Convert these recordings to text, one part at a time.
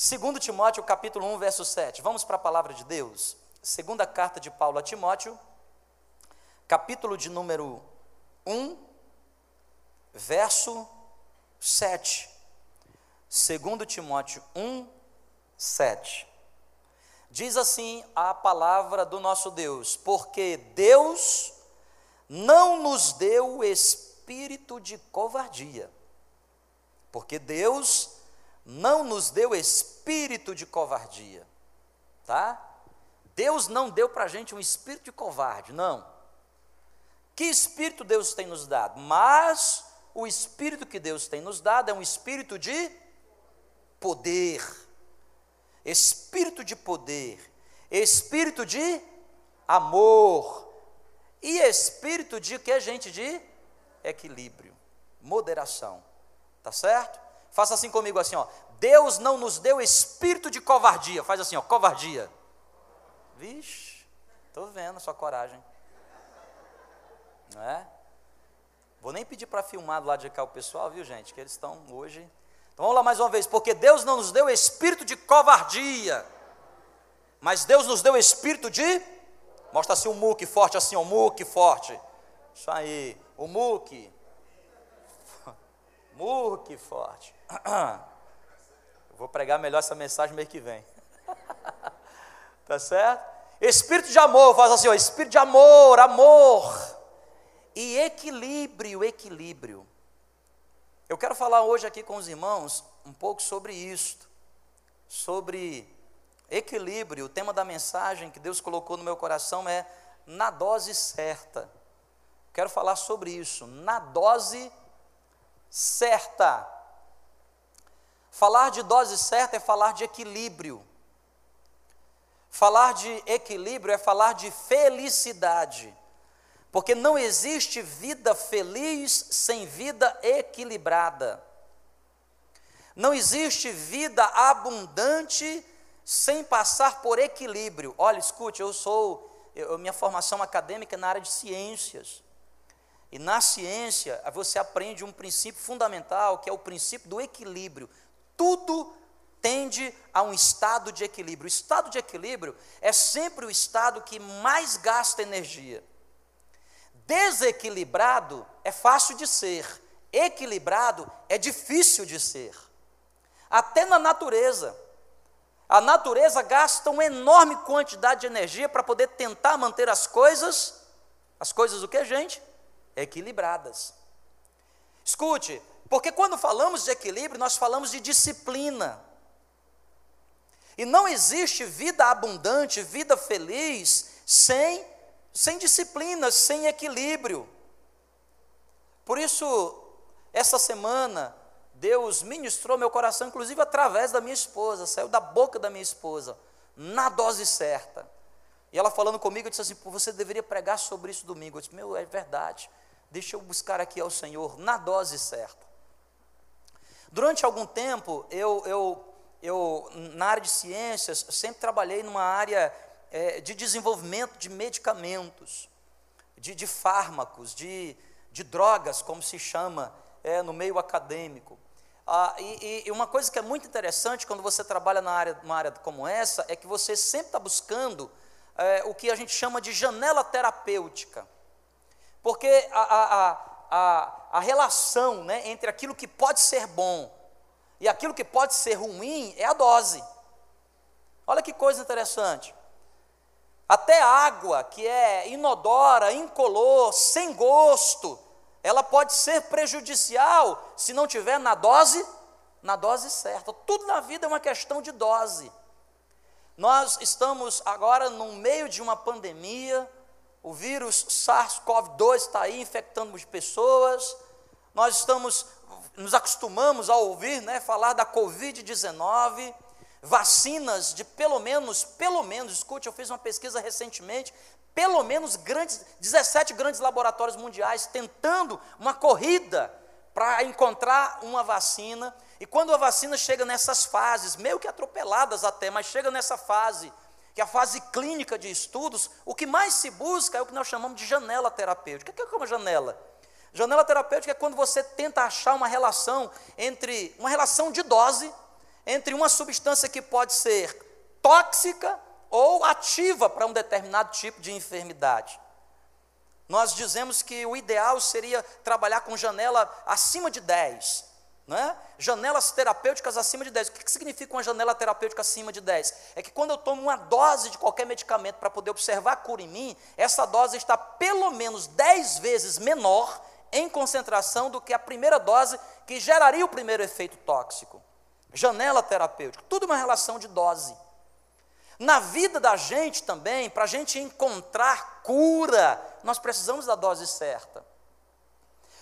2 Timóteo capítulo 1, verso 7. Vamos para a palavra de Deus. Segunda carta de Paulo a Timóteo, capítulo de número 1, verso 7. 2 Timóteo 1, 7. Diz assim a palavra do nosso Deus: Porque Deus não nos deu espírito de covardia. Porque Deus não nos deu espírito de covardia. Tá? Deus não deu para a gente um espírito de covarde, não. Que espírito Deus tem nos dado? Mas o espírito que Deus tem nos dado é um espírito de poder, espírito de poder, espírito de amor e espírito de que gente de equilíbrio, moderação. Tá certo? Faça assim comigo assim, ó. Deus não nos deu espírito de covardia. Faz assim, ó, covardia. Vixe, tô vendo a sua coragem. Não é? Vou nem pedir para filmar do lado de cá o pessoal, viu, gente? Que eles estão hoje. Então vamos lá mais uma vez. Porque Deus não nos deu espírito de covardia, mas Deus nos deu espírito de. Mostra assim o muque forte, assim, o muque forte. Isso aí. O muque. Muque forte. Vou pregar melhor essa mensagem mês que vem. tá certo? Espírito de amor, faz assim, ó, espírito de amor, amor e equilíbrio, equilíbrio. Eu quero falar hoje aqui com os irmãos um pouco sobre isto, sobre equilíbrio. O tema da mensagem que Deus colocou no meu coração é na dose certa. Quero falar sobre isso, na dose certa. Falar de dose certa é falar de equilíbrio. Falar de equilíbrio é falar de felicidade. Porque não existe vida feliz sem vida equilibrada. Não existe vida abundante sem passar por equilíbrio. Olha, escute, eu sou, eu, minha formação acadêmica é na área de ciências. E na ciência, você aprende um princípio fundamental, que é o princípio do equilíbrio. Tudo tende a um estado de equilíbrio. O estado de equilíbrio é sempre o estado que mais gasta energia. Desequilibrado é fácil de ser, equilibrado é difícil de ser. Até na natureza. A natureza gasta uma enorme quantidade de energia para poder tentar manter as coisas, as coisas o que, gente? Equilibradas. Escute, porque quando falamos de equilíbrio, nós falamos de disciplina. E não existe vida abundante, vida feliz, sem sem disciplina, sem equilíbrio. Por isso, essa semana, Deus ministrou meu coração, inclusive através da minha esposa, saiu da boca da minha esposa, na dose certa. E ela falando comigo, disse assim: Você deveria pregar sobre isso domingo. Eu disse: Meu, é verdade. Deixa eu buscar aqui ao Senhor na dose certa. Durante algum tempo, eu, eu, eu na área de ciências, sempre trabalhei numa área é, de desenvolvimento de medicamentos, de, de fármacos, de, de, drogas, como se chama é, no meio acadêmico. Ah, e, e, uma coisa que é muito interessante quando você trabalha na área, numa área como essa é que você sempre está buscando é, o que a gente chama de janela terapêutica. Porque a, a, a, a, relação né, entre aquilo que pode ser bom e aquilo que pode ser ruim é a dose. Olha que coisa interessante. Até água que é inodora, incolor, sem gosto, ela pode ser prejudicial se não tiver na dose, na dose certa. Tudo na vida é uma questão de dose. Nós estamos agora no meio de uma pandemia, o vírus SARS-CoV-2 está aí infectando as pessoas. Nós estamos nos acostumamos a ouvir, né, falar da COVID-19 vacinas de pelo menos, pelo menos, escute, eu fiz uma pesquisa recentemente, pelo menos grandes, 17 grandes laboratórios mundiais tentando uma corrida para encontrar uma vacina. E quando a vacina chega nessas fases, meio que atropeladas até, mas chega nessa fase, que é a fase clínica de estudos, o que mais se busca é o que nós chamamos de janela terapêutica. O que é uma janela? Janela terapêutica é quando você tenta achar uma relação entre uma relação de dose entre uma substância que pode ser tóxica ou ativa para um determinado tipo de enfermidade. Nós dizemos que o ideal seria trabalhar com janela acima de 10. Né? Janelas terapêuticas acima de 10. O que, que significa uma janela terapêutica acima de 10? É que quando eu tomo uma dose de qualquer medicamento para poder observar a cura em mim, essa dose está pelo menos 10 vezes menor em concentração do que a primeira dose que geraria o primeiro efeito tóxico. Janela terapêutica, tudo uma relação de dose. Na vida da gente também, para a gente encontrar cura, nós precisamos da dose certa.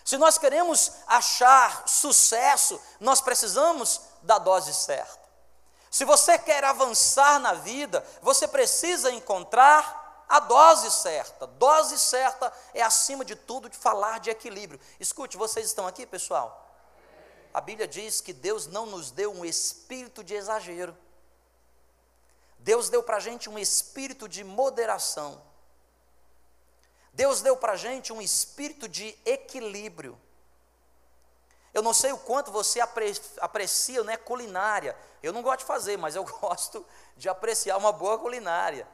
Se nós queremos achar sucesso, nós precisamos da dose certa. Se você quer avançar na vida, você precisa encontrar a dose certa. Dose certa é, acima de tudo, de falar de equilíbrio. Escute, vocês estão aqui, pessoal? A Bíblia diz que Deus não nos deu um espírito de exagero. Deus deu para a gente um espírito de moderação. Deus deu para a gente um espírito de equilíbrio. Eu não sei o quanto você aprecia né, culinária. Eu não gosto de fazer, mas eu gosto de apreciar uma boa culinária.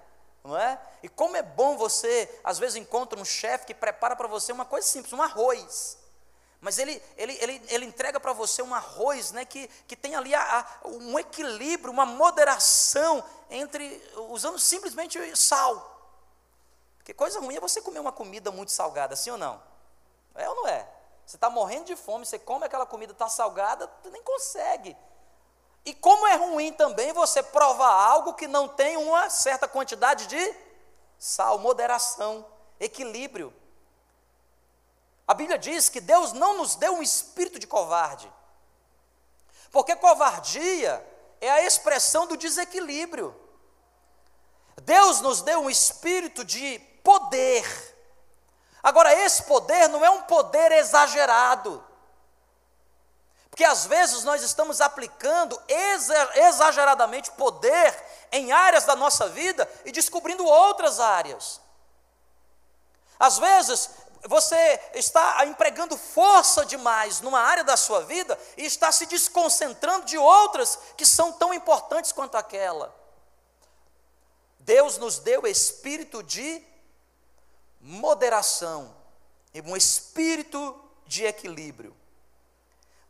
Não é? E como é bom você, às vezes, encontra um chefe que prepara para você uma coisa simples, um arroz. Mas ele, ele, ele, ele entrega para você um arroz né, que, que tem ali a, a, um equilíbrio, uma moderação entre, usando simplesmente sal. Porque coisa ruim é você comer uma comida muito salgada, sim ou não? É ou não é? Você está morrendo de fome, você come aquela comida, está salgada, você nem consegue. E como é ruim também você provar algo que não tem uma certa quantidade de sal, moderação, equilíbrio. A Bíblia diz que Deus não nos deu um espírito de covarde. Porque covardia é a expressão do desequilíbrio. Deus nos deu um espírito de poder. Agora, esse poder não é um poder exagerado. Porque às vezes nós estamos aplicando exageradamente poder em áreas da nossa vida e descobrindo outras áreas. Às vezes você está empregando força demais numa área da sua vida e está se desconcentrando de outras que são tão importantes quanto aquela. Deus nos deu espírito de moderação e um espírito de equilíbrio.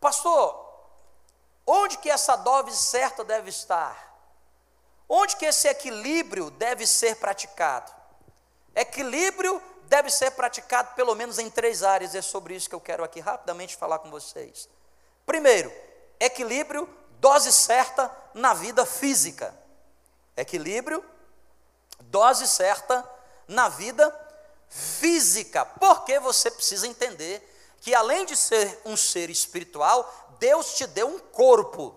Pastor, onde que essa dose certa deve estar? Onde que esse equilíbrio deve ser praticado? Equilíbrio deve ser praticado pelo menos em três áreas, é sobre isso que eu quero aqui rapidamente falar com vocês. Primeiro, equilíbrio, dose certa na vida física. Equilíbrio, dose certa na vida física, porque você precisa entender que além de ser um ser espiritual, Deus te deu um corpo,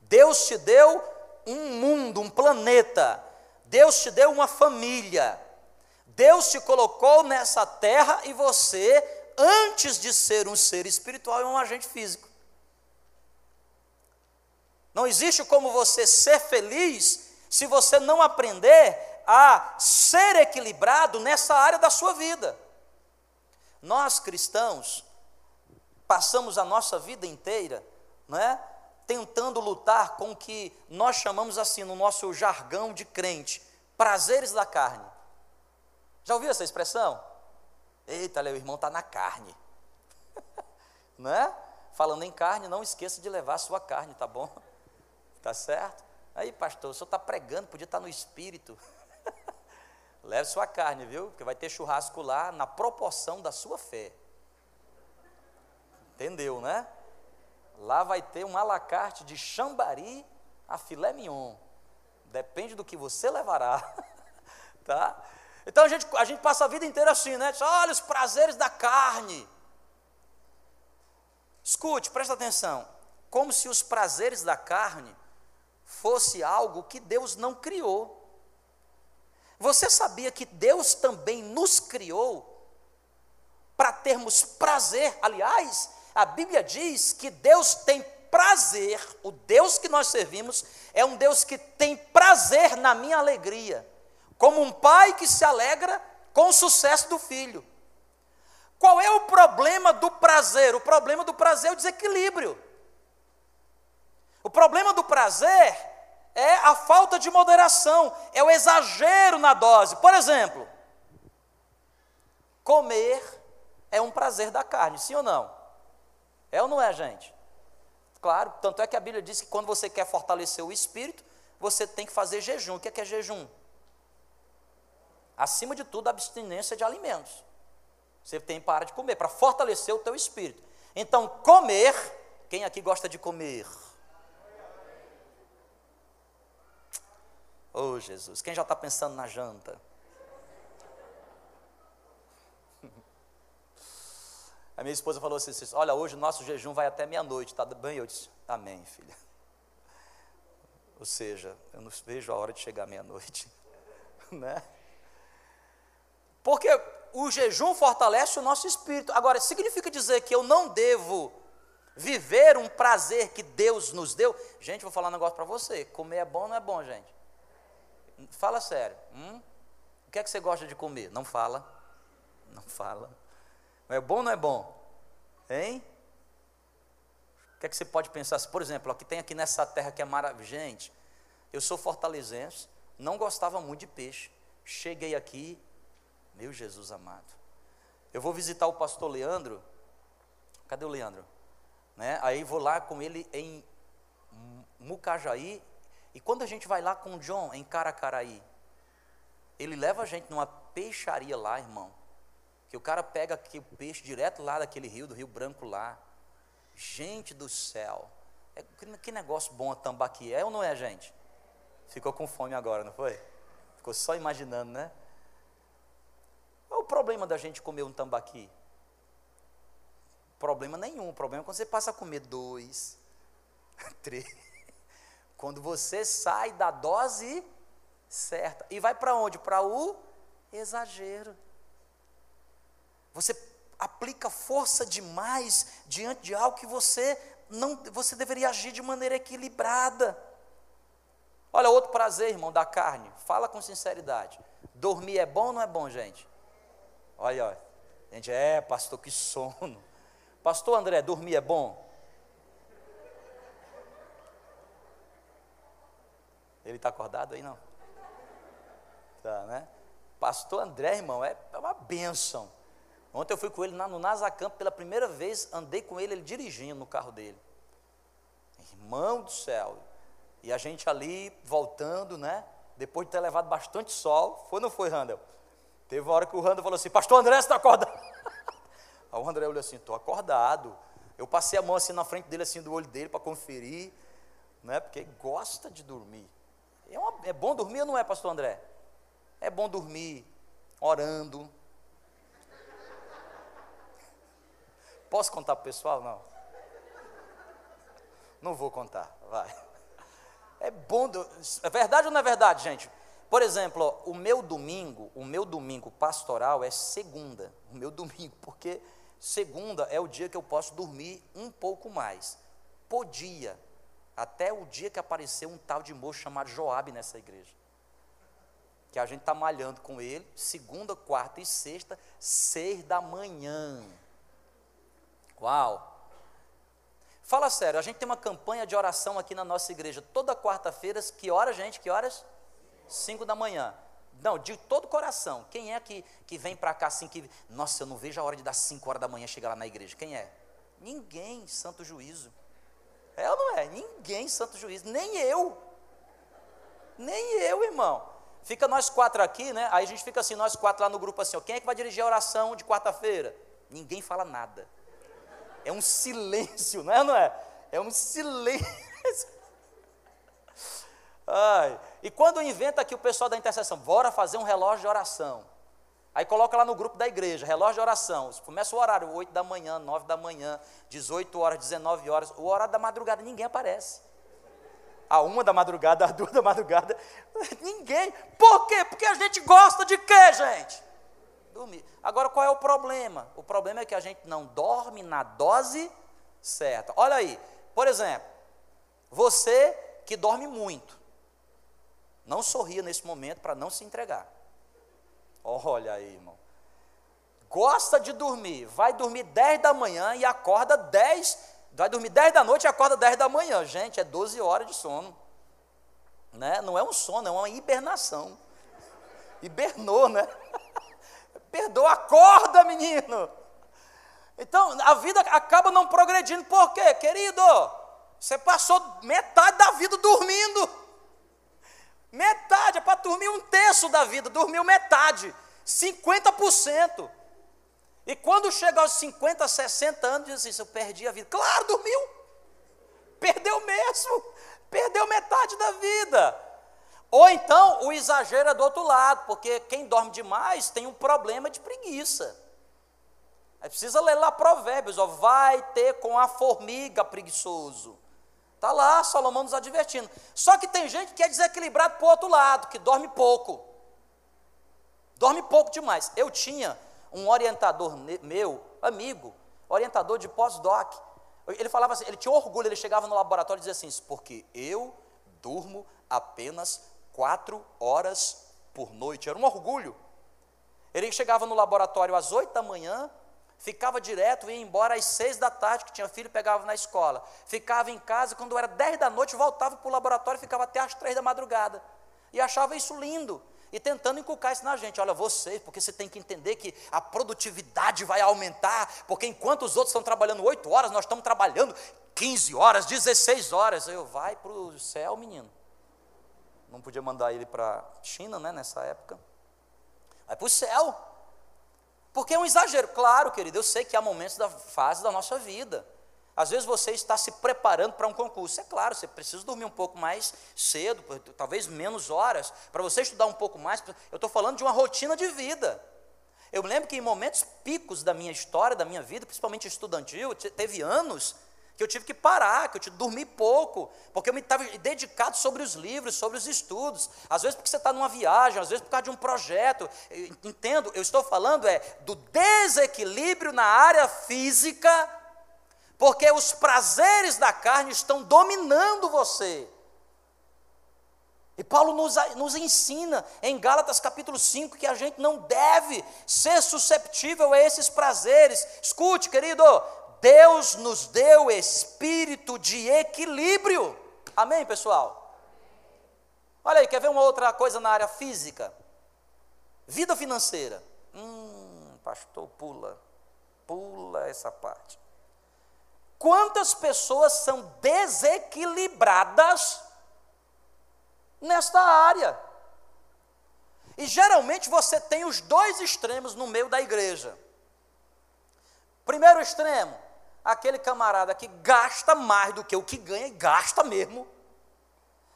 Deus te deu um mundo, um planeta, Deus te deu uma família, Deus te colocou nessa terra e você, antes de ser um ser espiritual, é um agente físico. Não existe como você ser feliz se você não aprender a ser equilibrado nessa área da sua vida. Nós cristãos passamos a nossa vida inteira, não é? Tentando lutar com o que nós chamamos assim no nosso jargão de crente, prazeres da carne. Já ouviu essa expressão? Eita, meu irmão está na carne. não é? Falando em carne, não esqueça de levar a sua carne, tá bom? Tá certo? Aí, pastor, o senhor está pregando, podia estar no espírito. Leve sua carne, viu? Porque vai ter churrasco lá na proporção da sua fé. Entendeu, né? Lá vai ter um alacarte de chambari a filé mignon. Depende do que você levará. tá? Então a gente, a gente passa a vida inteira assim, né? Olha os prazeres da carne. Escute, presta atenção. Como se os prazeres da carne fosse algo que Deus não criou. Você sabia que Deus também nos criou para termos prazer? Aliás, a Bíblia diz que Deus tem prazer, o Deus que nós servimos é um Deus que tem prazer na minha alegria, como um pai que se alegra com o sucesso do filho. Qual é o problema do prazer? O problema do prazer é o desequilíbrio. O problema do prazer é a falta de moderação, é o exagero na dose. Por exemplo, comer é um prazer da carne, sim ou não? É ou não é, gente? Claro, tanto é que a Bíblia diz que quando você quer fortalecer o espírito, você tem que fazer jejum. O que é, que é jejum? Acima de tudo, abstinência de alimentos. Você tem que parar de comer para fortalecer o teu espírito. Então, comer, quem aqui gosta de comer? Oh, Jesus, quem já está pensando na janta? A minha esposa falou assim, olha, hoje o nosso jejum vai até meia-noite, está bem? Eu disse, amém, filha. Ou seja, eu não vejo a hora de chegar meia-noite, né? Porque o jejum fortalece o nosso espírito. Agora, significa dizer que eu não devo viver um prazer que Deus nos deu? Gente, vou falar um negócio para você, comer é bom não é bom, gente? Fala sério. Hum? O que é que você gosta de comer? Não fala. Não fala. É bom ou não é bom? Hein? O que é que você pode pensar? Por exemplo, o que tem aqui nessa terra que é maravilhosa. Gente, eu sou fortalezense, não gostava muito de peixe. Cheguei aqui, meu Jesus amado. Eu vou visitar o pastor Leandro. Cadê o Leandro? Né? Aí vou lá com ele em Mucajaí e quando a gente vai lá com o John em Caracaraí, ele leva a gente numa peixaria lá, irmão. Que o cara pega aqui o peixe direto lá daquele rio, do Rio Branco lá. Gente do céu. É, que negócio bom a tambaqui. É ou não é, gente? Ficou com fome agora, não foi? Ficou só imaginando, né? Qual é o problema da gente comer um tambaqui? Problema nenhum. O problema é quando você passa a comer dois, três. Quando você sai da dose certa. E vai para onde? Para o exagero. Você aplica força demais diante de algo que você não, você deveria agir de maneira equilibrada. Olha, outro prazer, irmão, da carne. Fala com sinceridade. Dormir é bom ou não é bom, gente? Olha, olha. Gente, é, pastor, que sono. Pastor André, dormir é bom? Ele está acordado aí, não? Tá, né? Pastor André, irmão, é, é uma bênção. Ontem eu fui com ele no Nazacamp pela primeira vez, andei com ele, ele dirigindo no carro dele. Irmão do céu. E a gente ali voltando, né? Depois de ter levado bastante sol, foi ou não foi, Randall? Teve uma hora que o Randall falou assim: Pastor André, você está acordado? Aí o André olhou assim: Estou acordado. Eu passei a mão assim na frente dele, assim, do olho dele, para conferir, né? Porque gosta de dormir. É, uma, é bom dormir ou não é, pastor André? É bom dormir orando. Posso contar para o pessoal? Não. Não vou contar, vai. É bom. É verdade ou não é verdade, gente? Por exemplo, ó, o meu domingo, o meu domingo pastoral é segunda. O meu domingo, porque segunda é o dia que eu posso dormir um pouco mais. Podia, até o dia que apareceu um tal de moço chamado Joabe nessa igreja. Que a gente está malhando com ele, segunda, quarta e sexta, seis da manhã. Uau! Fala sério, a gente tem uma campanha de oração aqui na nossa igreja, toda quarta-feira, que horas, gente? Que horas? Cinco da manhã. Não, de todo coração. Quem é que, que vem para cá assim que. Nossa, eu não vejo a hora de dar cinco horas da manhã chegar lá na igreja. Quem é? Ninguém, santo juízo. É ou não é? Ninguém, santo juiz, nem eu. Nem eu, irmão. Fica nós quatro aqui, né? Aí a gente fica assim, nós quatro lá no grupo assim, ó, quem é que vai dirigir a oração de quarta-feira? Ninguém fala nada. É um silêncio, não é não é? É um silêncio. Ai. E quando inventa aqui o pessoal da intercessão, bora fazer um relógio de oração. Aí coloca lá no grupo da igreja, relógio de oração. Começa o horário, 8 da manhã, 9 da manhã, 18 horas, 19 horas. O horário da madrugada, ninguém aparece. A uma da madrugada, a duas da madrugada, ninguém. Por quê? Porque a gente gosta de quê, gente? Dormir. Agora, qual é o problema? O problema é que a gente não dorme na dose certa. Olha aí, por exemplo, você que dorme muito, não sorria nesse momento para não se entregar. Olha aí, irmão. Gosta de dormir, vai dormir 10 da manhã e acorda 10 Vai dormir 10 da noite e acorda 10 da manhã. Gente, é 12 horas de sono. Né? Não é um sono, é uma hibernação. Hibernou, né? Perdoa, acorda, menino. Então, a vida acaba não progredindo. Por quê, querido? Você passou metade da vida dormindo. Metade, é para dormir um terço da vida, dormiu metade, 50%. E quando chega aos 50, 60 anos, diz assim: eu perdi a vida. Claro, dormiu. Perdeu mesmo. Perdeu metade da vida. Ou então o exagero é do outro lado, porque quem dorme demais tem um problema de preguiça. Aí precisa ler lá Provérbios, ó, vai ter com a formiga preguiçoso. Está lá Salomão nos advertindo. Só que tem gente que é desequilibrado para o outro lado, que dorme pouco. Dorme pouco demais. Eu tinha um orientador meu, amigo, orientador de pós-doc. Ele falava assim, ele tinha orgulho, ele chegava no laboratório e dizia assim, porque eu durmo apenas quatro horas por noite. Era um orgulho. Ele chegava no laboratório às oito da manhã, ficava direto, ia embora às seis da tarde, que tinha filho, pegava na escola. Ficava em casa, quando era dez da noite, voltava para o laboratório, ficava até às três da madrugada. E achava isso lindo e tentando inculcar isso na gente. Olha, você, porque você tem que entender que a produtividade vai aumentar, porque enquanto os outros estão trabalhando 8 horas, nós estamos trabalhando 15 horas, 16 horas. Eu, vai para o céu, menino. Não podia mandar ele para China, né, nessa época. Vai para o céu. Porque é um exagero. Claro, querido, eu sei que há momentos da fase da nossa vida. Às vezes você está se preparando para um concurso. É claro, você precisa dormir um pouco mais cedo, talvez menos horas, para você estudar um pouco mais. Eu estou falando de uma rotina de vida. Eu lembro que em momentos picos da minha história, da minha vida, principalmente estudantil, teve anos que eu tive que parar, que eu tive que dormir pouco, porque eu me estava dedicado sobre os livros, sobre os estudos. Às vezes porque você está numa viagem, às vezes por causa de um projeto. Entendo, eu estou falando é do desequilíbrio na área física porque os prazeres da carne estão dominando você. E Paulo nos, nos, ensina em Gálatas capítulo 5 que a gente não deve ser susceptível a esses prazeres. Escute, querido, Deus nos deu espírito de equilíbrio. Amém, pessoal? Olha aí, quer ver uma outra coisa na área física? Vida financeira. Hum, pastor, pula, pula essa parte. Quantas pessoas são desequilibradas nesta área? E geralmente você tem os dois extremos no meio da igreja. Primeiro extremo, aquele camarada que gasta mais do que o que ganha e gasta mesmo.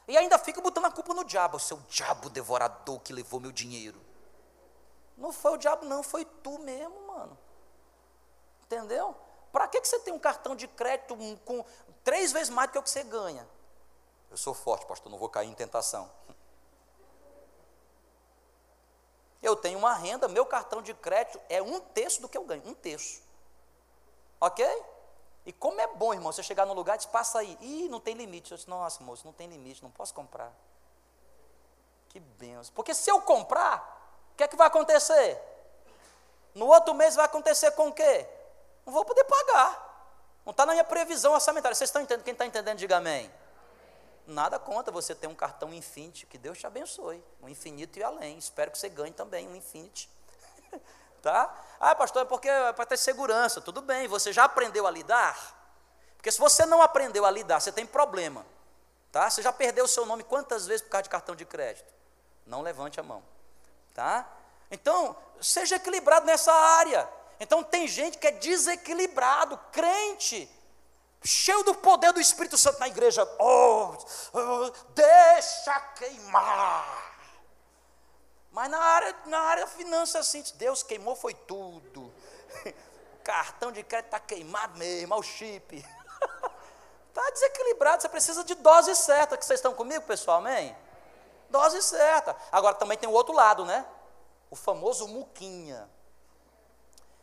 E ainda fica botando a culpa no diabo, o seu diabo devorador que levou meu dinheiro. Não foi o diabo, não, foi tu mesmo, mano. Entendeu? Para que, que você tem um cartão de crédito com três vezes mais do que o que você ganha? Eu sou forte, pastor, não vou cair em tentação. Eu tenho uma renda, meu cartão de crédito é um terço do que eu ganho, um terço. Ok? E como é bom, irmão, você chegar no lugar e diz, passa aí. Ih, não tem limite. Eu disse, nossa, moço, não tem limite, não posso comprar. Que benção. Porque se eu comprar, o que é que vai acontecer? No outro mês vai acontecer com o quê? Não vou poder pagar. Não está na minha previsão orçamentária. Vocês estão entendendo? Quem está entendendo, diga amém. Nada conta você ter um cartão Infinity, que Deus te abençoe. Um infinito e além. Espero que você ganhe também um Infinity. tá? Ah, pastor, é porque é para ter segurança. Tudo bem, você já aprendeu a lidar? Porque se você não aprendeu a lidar, você tem problema. Tá? Você já perdeu o seu nome quantas vezes por causa de cartão de crédito? Não levante a mão. Tá? Então, seja equilibrado nessa área. Então tem gente que é desequilibrado, crente, cheio do poder do Espírito Santo na igreja. Oh, oh deixa queimar. Mas na área, na área finança, assim, Deus queimou foi tudo. Cartão de crédito está queimado mesmo, o chip. Está desequilibrado, você precisa de dose certa, que vocês estão comigo, pessoal, amém? Dose certa. Agora também tem o outro lado, né? O famoso muquinha.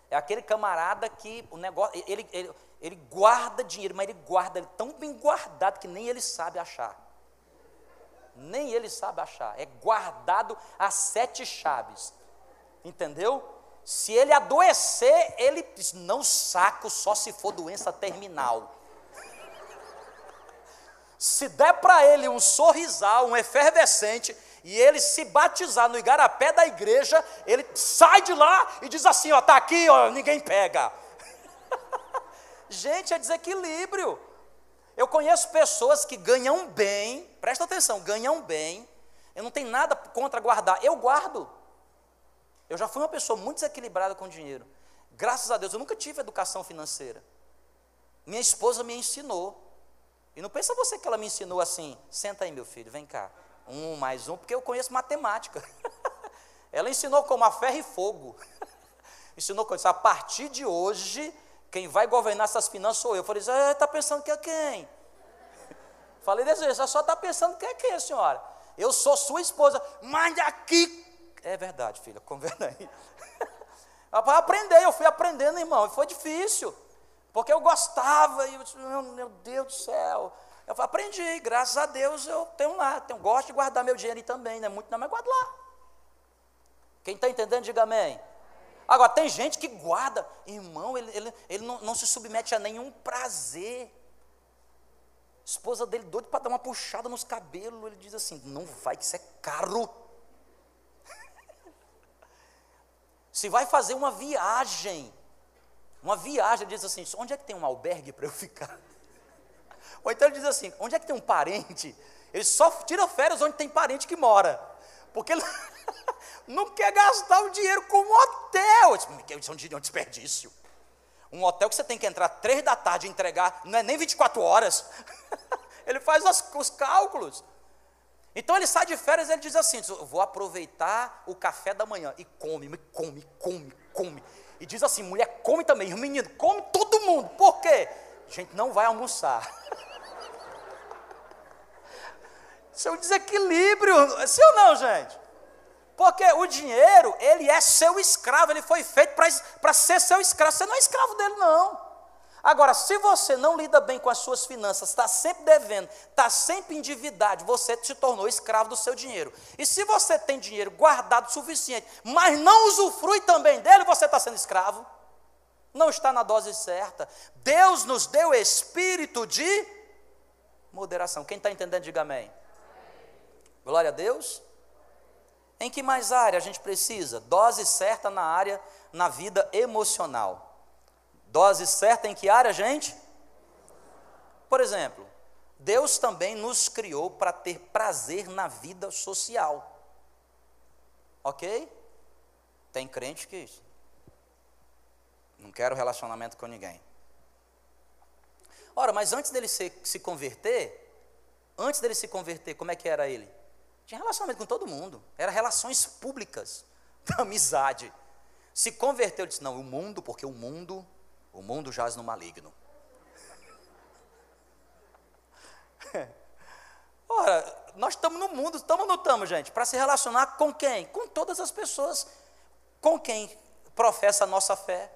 É aquele camarada que o negócio, ele, ele, ele guarda dinheiro, mas ele guarda ele tão bem guardado que nem ele sabe achar. Nem ele sabe achar. É guardado a sete chaves. Entendeu? Se ele adoecer, ele diz, não saco só se for doença terminal. Se der para ele um sorrisal, um efervescente, e ele se batizar no igarapé da igreja, ele sai de lá e diz assim: ó, tá aqui, ó, ninguém pega. Gente, é desequilíbrio. Eu conheço pessoas que ganham bem, presta atenção, ganham bem. Eu não tenho nada contra guardar, eu guardo. Eu já fui uma pessoa muito desequilibrada com dinheiro. Graças a Deus, eu nunca tive educação financeira. Minha esposa me ensinou. E não pensa você que ela me ensinou assim, senta aí meu filho, vem cá. Um mais um, porque eu conheço matemática. ela ensinou como a ferro e fogo. ensinou como a partir de hoje, quem vai governar essas finanças sou eu. Eu falei, está pensando que é quem? Falei desse jeito, só está pensando que é quem, senhora? Eu sou sua esposa, mas aqui. É verdade, filha, conversa aí. Aprender, eu fui aprendendo, irmão, e foi difícil. Porque eu gostava, e eu disse, meu Deus do céu. Eu aprendi, graças a Deus eu tenho lá, tenho, gosto de guardar meu dinheiro também, não é muito, não, mas guardo lá. Quem está entendendo, diga amém. Agora, tem gente que guarda, irmão, ele, ele, ele não, não se submete a nenhum prazer. Esposa dele doido para dar uma puxada nos cabelos, ele diz assim: não vai, que isso é caro. se vai fazer uma viagem, uma viagem, ele diz assim: onde é que tem um albergue para eu ficar? Ou então ele diz assim: onde é que tem um parente? Ele só tira férias onde tem parente que mora. Porque ele não quer gastar o dinheiro com um hotel. Isso é um desperdício. Um hotel que você tem que entrar três da tarde e entregar, não é nem 24 horas. Ele faz os cálculos. Então ele sai de férias e ele diz assim: vou aproveitar o café da manhã. E come, come, come, come. E diz assim: mulher, come também. O menino, come todo mundo. Por quê? A gente não vai almoçar. Isso é um desequilíbrio, sim ou não, gente? Porque o dinheiro, ele é seu escravo, ele foi feito para ser seu escravo. Você não é escravo dele, não. Agora, se você não lida bem com as suas finanças, está sempre devendo, está sempre endividado, você se tornou escravo do seu dinheiro. E se você tem dinheiro guardado o suficiente, mas não usufrui também dele, você está sendo escravo. Não está na dose certa. Deus nos deu espírito de moderação. Quem está entendendo, diga amém. Glória a Deus. Em que mais área a gente precisa? Dose certa na área, na vida emocional. Dose certa em que área, gente? Por exemplo, Deus também nos criou para ter prazer na vida social. Ok? Tem crente que não quero relacionamento com ninguém. Ora, mas antes dele se, se converter, antes dele se converter, como é que era ele? Tinha relacionamento com todo mundo. Era relações públicas, amizade. Se converteu, ele disse: Não, o mundo, porque o mundo o mundo jaz no maligno. Ora, nós estamos no mundo, estamos não estamos, gente? Para se relacionar com quem? Com todas as pessoas. Com quem professa a nossa fé,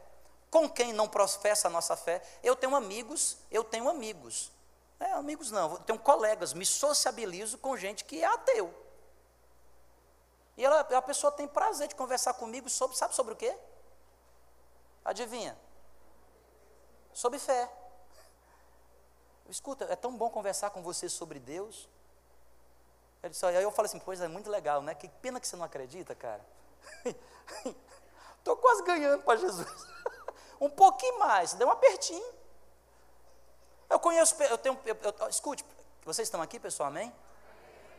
com quem não professa a nossa fé. Eu tenho amigos, eu tenho amigos. É, amigos não, eu tenho colegas, me sociabilizo com gente que é ateu. E ela, a pessoa tem prazer de conversar comigo sobre, sabe sobre o quê? Adivinha? Sobre fé. Escuta, é tão bom conversar com você sobre Deus. Ele disse, aí eu falo assim, pois é muito legal, né? Que pena que você não acredita, cara. Estou quase ganhando para Jesus. um pouquinho mais, deu um apertinho. Eu conheço, eu tenho, eu, eu, escute, vocês estão aqui, pessoal, amém?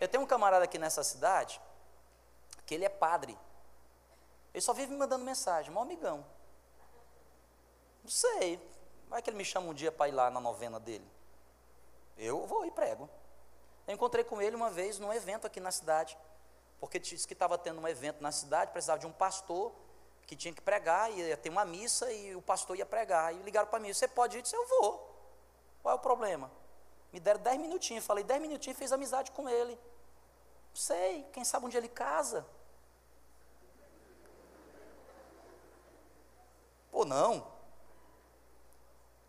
Eu tenho um camarada aqui nessa cidade, que ele é padre. Ele só vive me mandando mensagem, um amigão. Não sei, Vai que ele me chama um dia para ir lá na novena dele. Eu vou e prego. Eu encontrei com ele uma vez num evento aqui na cidade, porque disse que estava tendo um evento na cidade, precisava de um pastor que tinha que pregar, ia ter uma missa e o pastor ia pregar. E ligaram para mim: Você pode ir? Eu disse: Eu vou. Qual é o problema? Me deram dez minutinhos. Falei: Dez minutinhos, fez amizade com ele. Não sei, quem sabe um dia ele casa. Ou não.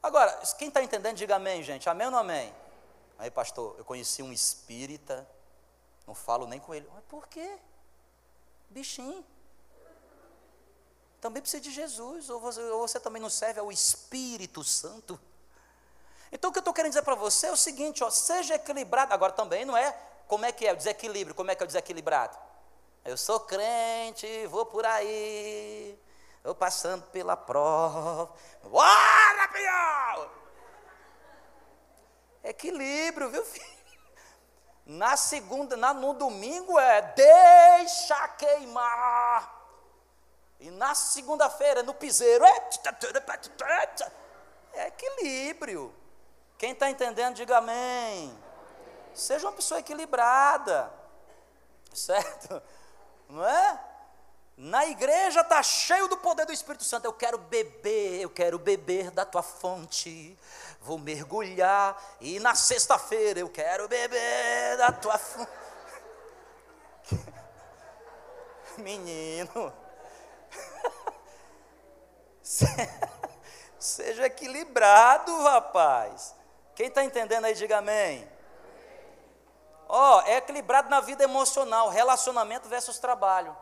Agora, quem está entendendo, diga amém, gente. Amém ou não amém? Aí, pastor, eu conheci um espírita, não falo nem com ele. Mas por quê? Bichinho. Também precisa de Jesus, ou você, ou você também não serve ao Espírito Santo? Então o que eu estou querendo dizer para você é o seguinte, ó, seja equilibrado. Agora também não é como é que é o desequilíbrio, como é que é o desequilibrado? Eu sou crente, vou por aí, vou passando pela prova. Bora, pior! Equilíbrio, viu, filho? Na segunda, na, no domingo é deixa queimar. E na segunda-feira, no piseiro, é, é equilíbrio. Quem está entendendo, diga amém. Seja uma pessoa equilibrada, certo? Não é? Na igreja está cheio do poder do Espírito Santo. Eu quero beber, eu quero beber da tua fonte. Vou mergulhar. E na sexta-feira eu quero beber da tua fonte. Menino. Seja equilibrado, rapaz. Quem está entendendo aí, diga amém. Ó, oh, é equilibrado na vida emocional, relacionamento versus trabalho.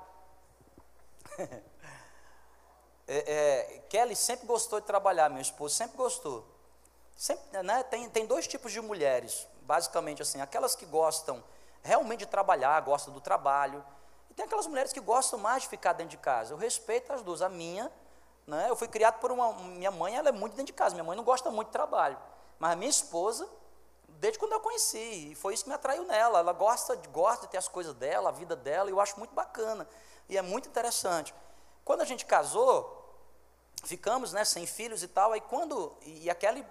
é, é, Kelly sempre gostou de trabalhar, meu esposo sempre gostou. Sempre, né, tem, tem dois tipos de mulheres, basicamente assim, aquelas que gostam realmente de trabalhar, gostam do trabalho, e tem aquelas mulheres que gostam mais de ficar dentro de casa. Eu respeito as duas. A minha, né, eu fui criado por uma. Minha mãe, ela é muito dentro de casa, minha mãe não gosta muito de trabalho. Mas a minha esposa, desde quando eu conheci, e foi isso que me atraiu nela. Ela gosta, gosta de ter as coisas dela, a vida dela, e eu acho muito bacana. E é muito interessante. Quando a gente casou, ficamos né, sem filhos e tal, aí quando. E a Kelly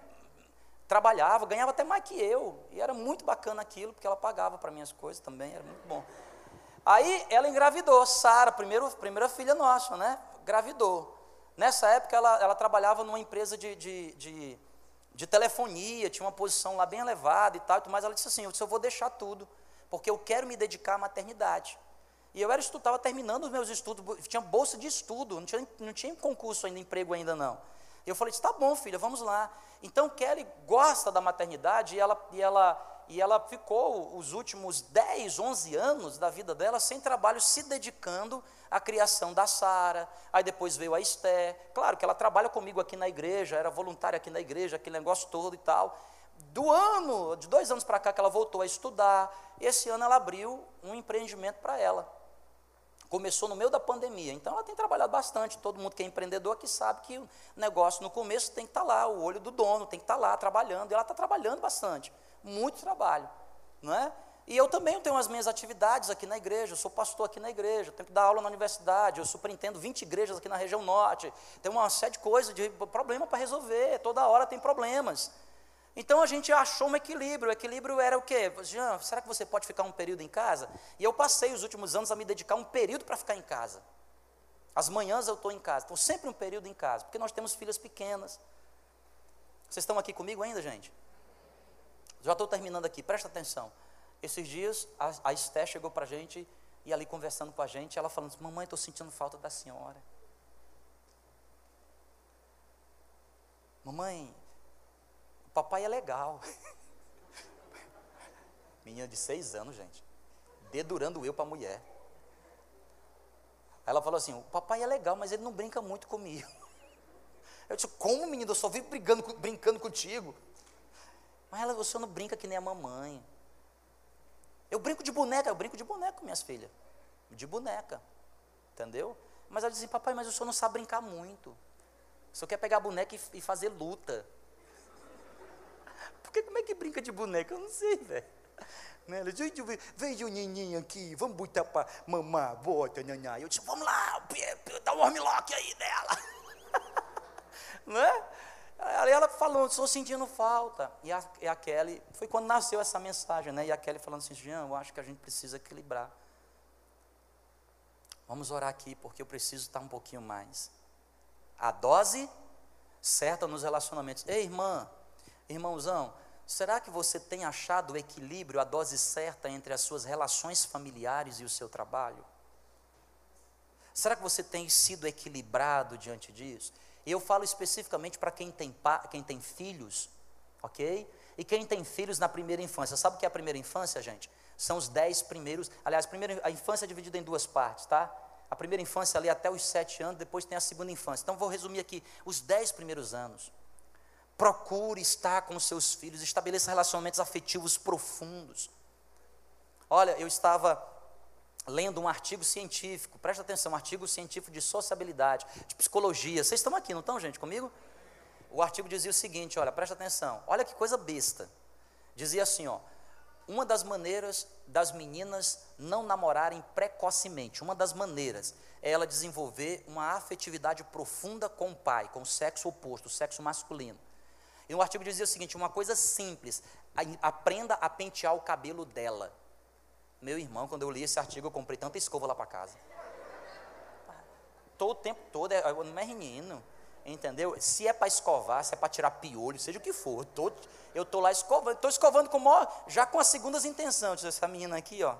trabalhava, ganhava até mais que eu. E era muito bacana aquilo, porque ela pagava para minhas coisas também, era muito bom. Aí ela engravidou, Sara, primeira filha nossa, né? Gravidou. Nessa época ela, ela trabalhava numa empresa de, de, de de telefonia, tinha uma posição lá bem elevada e tal, mas ela disse assim, eu, disse, eu vou deixar tudo, porque eu quero me dedicar à maternidade. E eu era estava terminando os meus estudos, tinha bolsa de estudo, não tinha, não tinha concurso ainda, emprego ainda não. Eu falei, tá bom, filha, vamos lá. Então Kelly gosta da maternidade e ela, e ela, e ela ficou os últimos 10, 11 anos da vida dela sem trabalho, se dedicando a criação da Sara, aí depois veio a Esté. Claro que ela trabalha comigo aqui na igreja, era voluntária aqui na igreja, aquele negócio todo e tal. Do ano, de dois anos para cá que ela voltou a estudar, esse ano ela abriu um empreendimento para ela. Começou no meio da pandemia, então ela tem trabalhado bastante. Todo mundo que é empreendedor aqui sabe que o negócio no começo tem que estar tá lá, o olho do dono tem que estar tá lá trabalhando, e ela está trabalhando bastante, muito trabalho, não é? E eu também tenho as minhas atividades aqui na igreja, eu sou pastor aqui na igreja, tenho que dar aula na universidade, eu superintendo 20 igrejas aqui na região norte, tem uma série de coisas, de problema para resolver, toda hora tem problemas. Então a gente achou um equilíbrio, o equilíbrio era o quê? Jean, será que você pode ficar um período em casa? E eu passei os últimos anos a me dedicar um período para ficar em casa. As manhãs eu estou em casa, então sempre um período em casa, porque nós temos filhas pequenas. Vocês estão aqui comigo ainda, gente? Já estou terminando aqui, presta atenção. Esses dias, a, a Esté chegou para a gente, e ali conversando com a gente, ela falando assim, mamãe, estou sentindo falta da senhora. Mamãe, papai é legal. Menina de seis anos, gente. Dedurando eu para a mulher. Ela falou assim: o papai é legal, mas ele não brinca muito comigo. Eu disse: como, menino? Eu só vivo brigando, brincando contigo. Mas ela, você não brinca que nem a mamãe. Eu brinco de boneca, eu brinco de boneca com minhas filhas. De boneca. Entendeu? Mas ela diz assim, papai, mas o senhor não sabe brincar muito. O senhor quer pegar a boneca e, e fazer luta. Porque como é que brinca de boneca? Eu não sei, velho. Né? Ela diz, veja o nininho aqui, vamos botar para mamar, bota, nanhá. Eu disse, vamos lá, dá um armlock aí dela. né? Aí ela falou, estou sentindo falta. E a, e a Kelly, foi quando nasceu essa mensagem, né? E a Kelly falando assim, Jean, eu acho que a gente precisa equilibrar. Vamos orar aqui, porque eu preciso estar um pouquinho mais. A dose certa nos relacionamentos. Ei, irmã, irmãozão, será que você tem achado o equilíbrio, a dose certa entre as suas relações familiares e o seu trabalho? Será que você tem sido equilibrado diante disso? E eu falo especificamente para quem tem, quem tem filhos, ok? E quem tem filhos na primeira infância. Sabe o que é a primeira infância, gente? São os dez primeiros. Aliás, a, primeira, a infância é dividida em duas partes, tá? A primeira infância ali até os sete anos, depois tem a segunda infância. Então vou resumir aqui: os dez primeiros anos. Procure estar com seus filhos, estabeleça relacionamentos afetivos profundos. Olha, eu estava lendo um artigo científico, presta atenção, um artigo científico de sociabilidade, de psicologia. Vocês estão aqui, não estão, gente, comigo? O artigo dizia o seguinte: olha, presta atenção, olha que coisa besta. Dizia assim, ó, uma das maneiras das meninas não namorarem precocemente, uma das maneiras é ela desenvolver uma afetividade profunda com o pai, com o sexo oposto, o sexo masculino. E o artigo dizia o seguinte: uma coisa simples, aprenda a pentear o cabelo dela. Meu irmão, quando eu li esse artigo, eu comprei tanta escova lá para casa. Todo o tempo todo, é, não é menino, entendeu? Se é para escovar, se é para tirar piolho, seja o que for, tô, eu estou lá escovando, estou escovando com maior, já com as segundas intenções. Essa menina aqui, ó,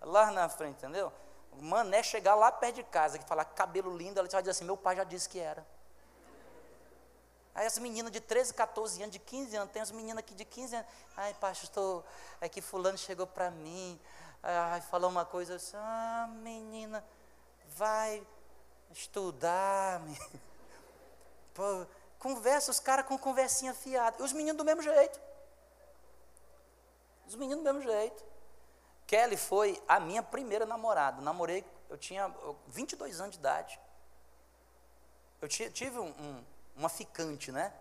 lá na frente, entendeu? Mané chegar lá perto de casa, que falar cabelo lindo, ela vai dizer assim: meu pai já disse que era. Aí as meninas de 13, 14 anos, de 15 anos, tem as meninas aqui de 15 anos. Ai, pastor, é que fulano chegou para mim, ai, falou uma coisa assim, ah, menina, vai estudar. Pô, conversa, os caras com conversinha fiada. E os meninos do mesmo jeito. Os meninos do mesmo jeito. Kelly foi a minha primeira namorada. Namorei, eu tinha 22 anos de idade. Eu tive um, um uma ficante, né?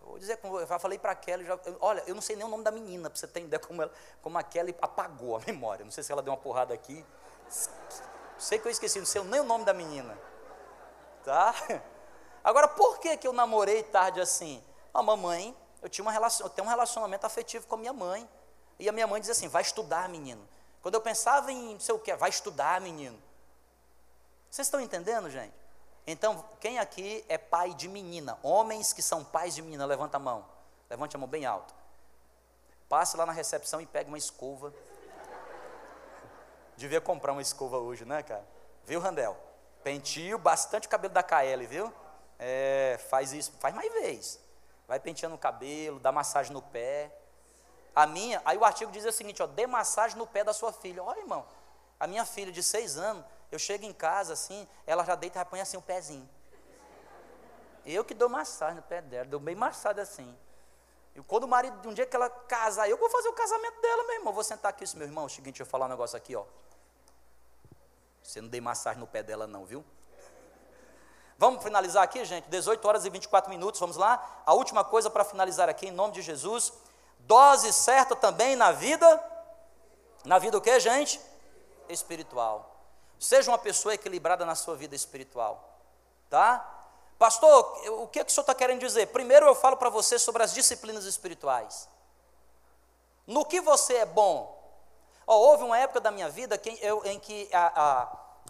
Vou dizer, eu já falei para a Kelly, já, olha, eu não sei nem o nome da menina, para você ter ideia como, ela, como a Kelly apagou a memória. Não sei se ela deu uma porrada aqui. Sei que eu esqueci, não sei nem o nome da menina. Tá? Agora, por que, que eu namorei tarde assim? A mamãe, eu tinha uma relação, eu tenho um relacionamento afetivo com a minha mãe. E a minha mãe dizia assim: vai estudar, menino. Quando eu pensava em não sei o que, vai estudar, menino. Vocês estão entendendo, gente? Então, quem aqui é pai de menina? Homens que são pais de menina, levanta a mão. Levante a mão bem alto. Passe lá na recepção e pegue uma escova. Devia comprar uma escova hoje, né, cara? Viu, Randel? Pentio bastante o cabelo da KL, viu? É, faz isso, faz mais vez. Vai penteando o cabelo, dá massagem no pé. A minha, aí o artigo diz o seguinte, ó, dê massagem no pé da sua filha. Olha, irmão, a minha filha de seis anos, eu chego em casa assim, ela já deita e põe assim o pezinho. Eu que dou massagem no pé dela, dou bem massagem assim. E quando o marido, um dia que ela casar, eu vou fazer o casamento dela, meu irmão. Vou sentar aqui, meu irmão. O seguinte, deixa eu falar um negócio aqui, ó. Você não dei massagem no pé dela, não, viu? Vamos finalizar aqui, gente? 18 horas e 24 minutos, vamos lá? A última coisa para finalizar aqui, em nome de Jesus. Dose certa também na vida. Na vida o que, gente? Espiritual. Seja uma pessoa equilibrada na sua vida espiritual. Tá? Pastor, o que, é que o senhor está querendo dizer? Primeiro eu falo para você sobre as disciplinas espirituais. No que você é bom? Oh, houve uma época da minha vida que eu, em que, a, a,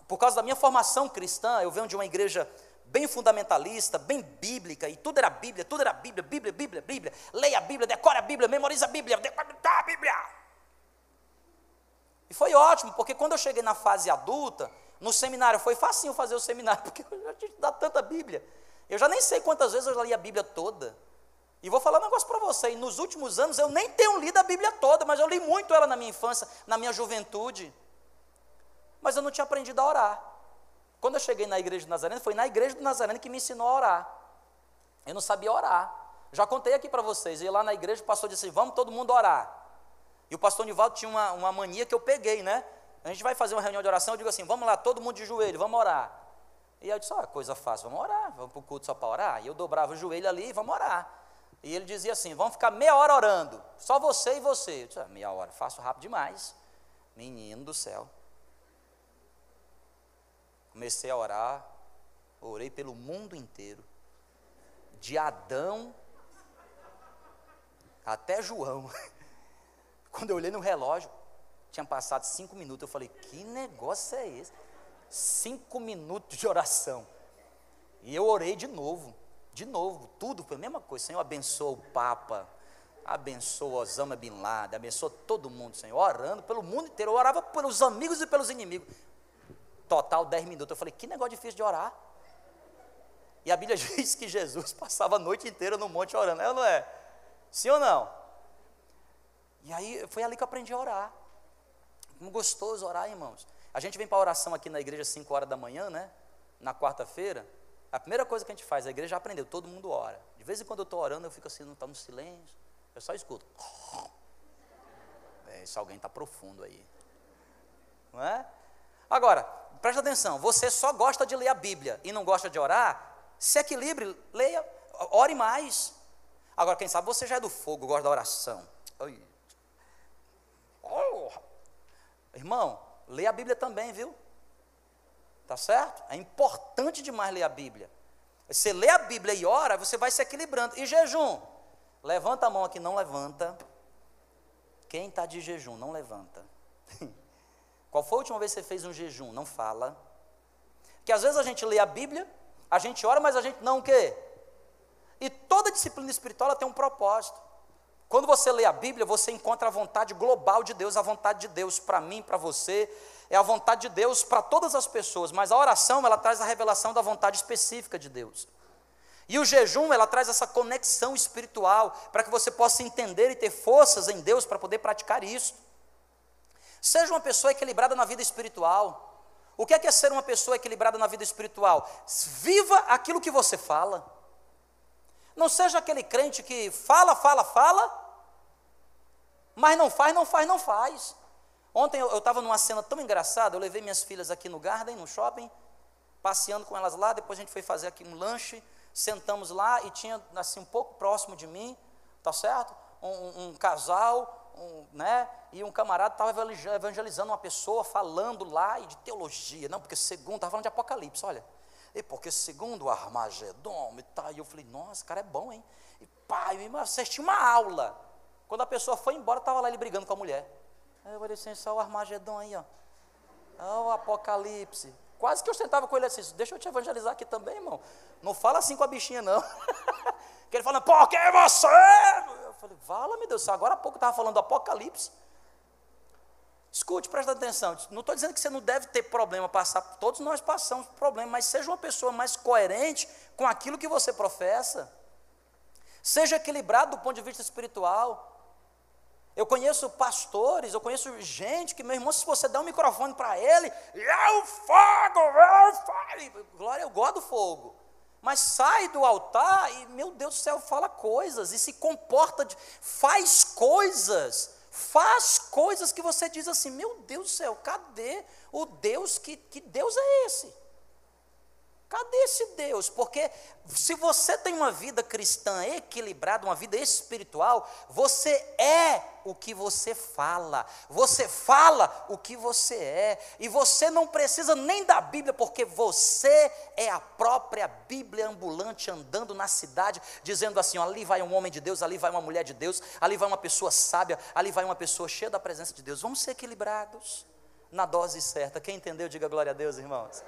por causa da minha formação cristã, eu venho de uma igreja bem fundamentalista, bem bíblica, e tudo era Bíblia, tudo era Bíblia, Bíblia, Bíblia, Bíblia. Leia a Bíblia, decore a Bíblia, memoriza a Bíblia, decora a Bíblia. E foi ótimo, porque quando eu cheguei na fase adulta, no seminário, foi facinho fazer o seminário, porque eu já tinha dado tanta Bíblia. Eu já nem sei quantas vezes eu já li a Bíblia toda. E vou falar um negócio para você, nos últimos anos eu nem tenho lido a Bíblia toda, mas eu li muito ela na minha infância, na minha juventude. Mas eu não tinha aprendido a orar. Quando eu cheguei na igreja do Nazareno, foi na igreja do Nazareno que me ensinou a orar. Eu não sabia orar. Já contei aqui para vocês, ia lá na igreja, o pastor disse, vamos todo mundo orar. E o pastor Nivaldo tinha uma, uma mania que eu peguei, né? A gente vai fazer uma reunião de oração, eu digo assim, vamos lá, todo mundo de joelho, vamos orar. E eu disse, ó, oh, coisa fácil, vamos orar, vamos para o culto só para orar. E eu dobrava o joelho ali e vamos orar. E ele dizia assim, vamos ficar meia hora orando, só você e você. Eu disse, ah, meia hora, faço rápido demais. Menino do céu. Comecei a orar, orei pelo mundo inteiro. De Adão até João. Quando eu olhei no relógio, tinha passado cinco minutos. Eu falei: que negócio é esse? Cinco minutos de oração. E eu orei de novo, de novo, tudo foi a mesma coisa. Senhor, abençoa o Papa, abençoa Osama Bin Laden, abençoa todo mundo, Senhor, orando pelo mundo inteiro. Eu orava pelos amigos e pelos inimigos. Total dez minutos. Eu falei: que negócio difícil de orar. E a Bíblia diz que Jesus passava a noite inteira no monte orando, é ou não é? Sim ou não? E aí foi ali que eu aprendi a orar. Como gostoso orar, irmãos. A gente vem para a oração aqui na igreja às 5 horas da manhã, né? Na quarta-feira. A primeira coisa que a gente faz, a igreja já aprendeu, todo mundo ora. De vez em quando eu estou orando, eu fico assim, não está no silêncio, eu só escuto. É, se alguém está profundo aí. Não é? Agora, preste atenção, você só gosta de ler a Bíblia e não gosta de orar, se equilibre, leia, ore mais. Agora, quem sabe você já é do fogo, gosta da oração. Irmão, lê a Bíblia também, viu? Tá certo? É importante demais ler a Bíblia. Você lê a Bíblia e ora, você vai se equilibrando. E jejum? Levanta a mão aqui, não levanta. Quem está de jejum, não levanta. Qual foi a última vez que você fez um jejum? Não fala. Que às vezes a gente lê a Bíblia, a gente ora, mas a gente não o quê? E toda disciplina espiritual tem um propósito. Quando você lê a Bíblia, você encontra a vontade global de Deus, a vontade de Deus para mim, para você, é a vontade de Deus para todas as pessoas, mas a oração, ela traz a revelação da vontade específica de Deus. E o jejum, ela traz essa conexão espiritual, para que você possa entender e ter forças em Deus para poder praticar isso. Seja uma pessoa equilibrada na vida espiritual. O que é, que é ser uma pessoa equilibrada na vida espiritual? Viva aquilo que você fala. Não seja aquele crente que fala, fala, fala, mas não faz, não faz, não faz. Ontem eu estava numa cena tão engraçada, eu levei minhas filhas aqui no Garden, no shopping, passeando com elas lá, depois a gente foi fazer aqui um lanche, sentamos lá e tinha, assim, um pouco próximo de mim, tá certo? Um, um casal, um, né? E um camarada estava evangelizando uma pessoa, falando lá e de teologia, não, porque segundo, estava falando de Apocalipse, olha. E porque segundo o Armagedon e tal, e eu falei, nossa, cara é bom, hein? E pai, eu assisti uma aula. Quando a pessoa foi embora, estava lá ele brigando com a mulher. Eu falei assim, só o Armagedon aí, ó. Ó, o Apocalipse. Quase que eu sentava com ele assim, deixa eu te evangelizar aqui também, irmão. Não fala assim com a bichinha, não. que ele fala, por que você? Eu falei, vala, meu Deus, agora há pouco estava falando do Apocalipse. Escute, presta atenção. Não estou dizendo que você não deve ter problema, passar. Todos nós passamos problema, mas seja uma pessoa mais coerente com aquilo que você professa. Seja equilibrado do ponto de vista espiritual. Eu conheço pastores, eu conheço gente que, meu irmão, se você der um microfone para ele, é o fogo, é o fogo. Glória, eu gosto do fogo. Mas sai do altar e, meu Deus do céu, fala coisas e se comporta, faz coisas, faz coisas que você diz assim: meu Deus do céu, cadê o Deus? Que, que Deus é esse? Cadê esse Deus? Porque se você tem uma vida cristã equilibrada, uma vida espiritual, você é o que você fala, você fala o que você é, e você não precisa nem da Bíblia, porque você é a própria Bíblia ambulante andando na cidade, dizendo assim: ó, ali vai um homem de Deus, ali vai uma mulher de Deus, ali vai uma pessoa sábia, ali vai uma pessoa cheia da presença de Deus. Vamos ser equilibrados na dose certa. Quem entendeu, diga glória a Deus, irmãos.